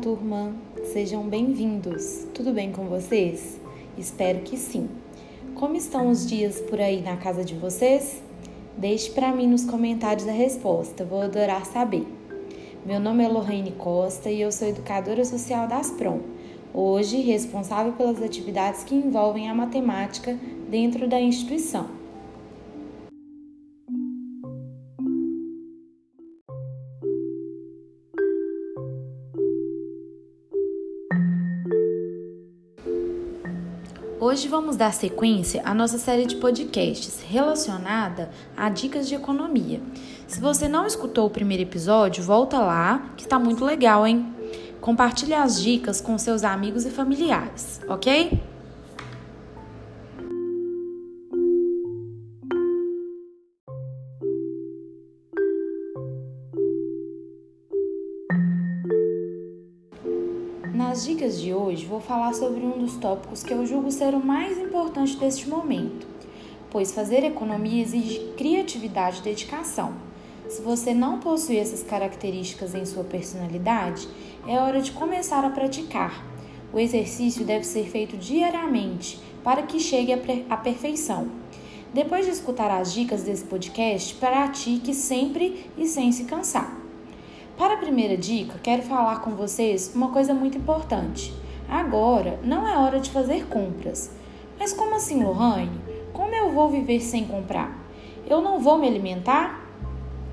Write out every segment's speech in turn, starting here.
turma! Sejam bem-vindos! Tudo bem com vocês? Espero que sim! Como estão os dias por aí na casa de vocês? Deixe para mim nos comentários a resposta, vou adorar saber. Meu nome é Lorraine Costa e eu sou educadora social da Asprom, hoje responsável pelas atividades que envolvem a matemática dentro da instituição. Hoje vamos dar sequência à nossa série de podcasts relacionada a dicas de economia. Se você não escutou o primeiro episódio, volta lá, que está muito legal, hein? Compartilhe as dicas com seus amigos e familiares, ok? Nas dicas de hoje, vou falar sobre um dos tópicos que eu julgo ser o mais importante deste momento, pois fazer economia exige criatividade e dedicação. Se você não possui essas características em sua personalidade, é hora de começar a praticar. O exercício deve ser feito diariamente para que chegue à perfeição. Depois de escutar as dicas desse podcast, pratique sempre e sem se cansar. Para a primeira dica, quero falar com vocês uma coisa muito importante. Agora não é hora de fazer compras. Mas como assim, Lohane? Como eu vou viver sem comprar? Eu não vou me alimentar?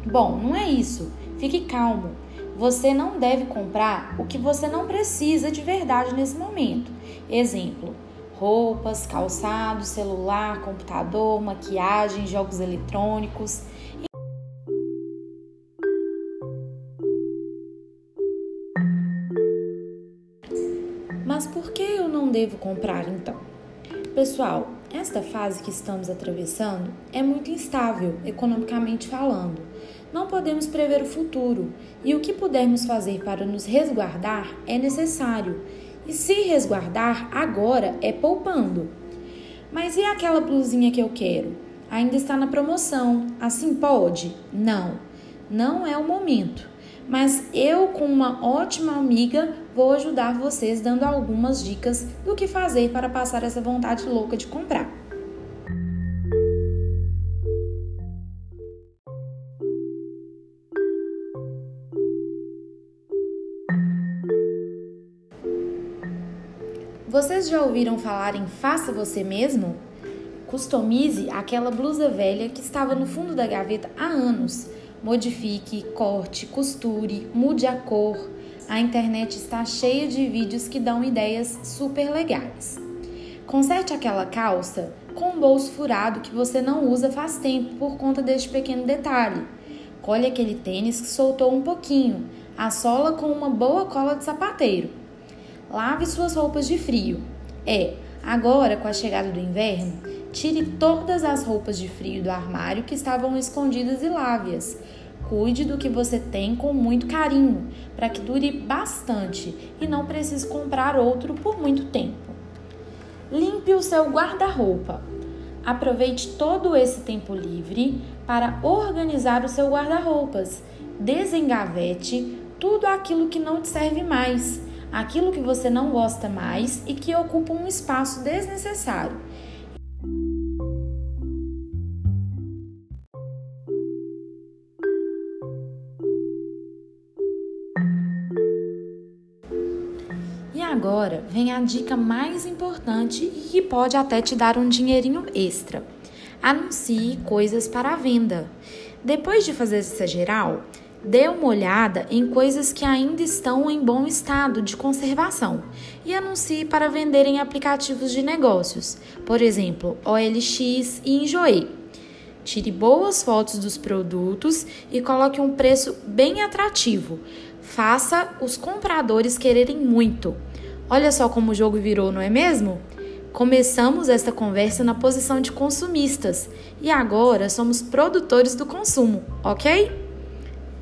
Bom, não é isso. Fique calmo. Você não deve comprar o que você não precisa de verdade nesse momento. Exemplo: roupas, calçado, celular, computador, maquiagem, jogos eletrônicos. Mas por que eu não devo comprar então? Pessoal, esta fase que estamos atravessando é muito instável, economicamente falando. Não podemos prever o futuro e o que pudermos fazer para nos resguardar é necessário. E se resguardar agora é poupando. Mas e aquela blusinha que eu quero? Ainda está na promoção, assim pode? Não, não é o momento mas eu, com uma ótima amiga, vou ajudar vocês dando algumas dicas do que fazer para passar essa vontade louca de comprar. Vocês já ouviram falar em faça você mesmo? Customize aquela blusa velha que estava no fundo da gaveta há anos Modifique, corte, costure, mude a cor. A internet está cheia de vídeos que dão ideias super legais. Conserte aquela calça com um bolso furado que você não usa faz tempo por conta deste pequeno detalhe. Colhe aquele tênis que soltou um pouquinho, a sola com uma boa cola de sapateiro. Lave suas roupas de frio. É, agora com a chegada do inverno, Tire todas as roupas de frio do armário que estavam escondidas e lave-as. Cuide do que você tem com muito carinho, para que dure bastante e não precise comprar outro por muito tempo. Limpe o seu guarda-roupa. Aproveite todo esse tempo livre para organizar o seu guarda-roupas. Desengavete tudo aquilo que não te serve mais, aquilo que você não gosta mais e que ocupa um espaço desnecessário. Agora vem a dica mais importante e que pode até te dar um dinheirinho extra. Anuncie coisas para venda. Depois de fazer essa geral, dê uma olhada em coisas que ainda estão em bom estado de conservação e anuncie para vender em aplicativos de negócios, por exemplo, OLX e Enjoei. Tire boas fotos dos produtos e coloque um preço bem atrativo. Faça os compradores quererem muito. Olha só como o jogo virou, não é mesmo? Começamos esta conversa na posição de consumistas e agora somos produtores do consumo, ok?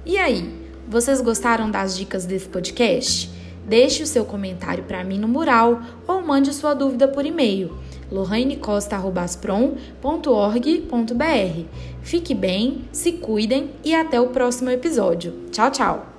E aí, vocês gostaram das dicas desse podcast? Deixe o seu comentário para mim no mural ou mande sua dúvida por e-mail lorrainecosta.asprom.org.br. Fique bem, se cuidem e até o próximo episódio. Tchau, tchau!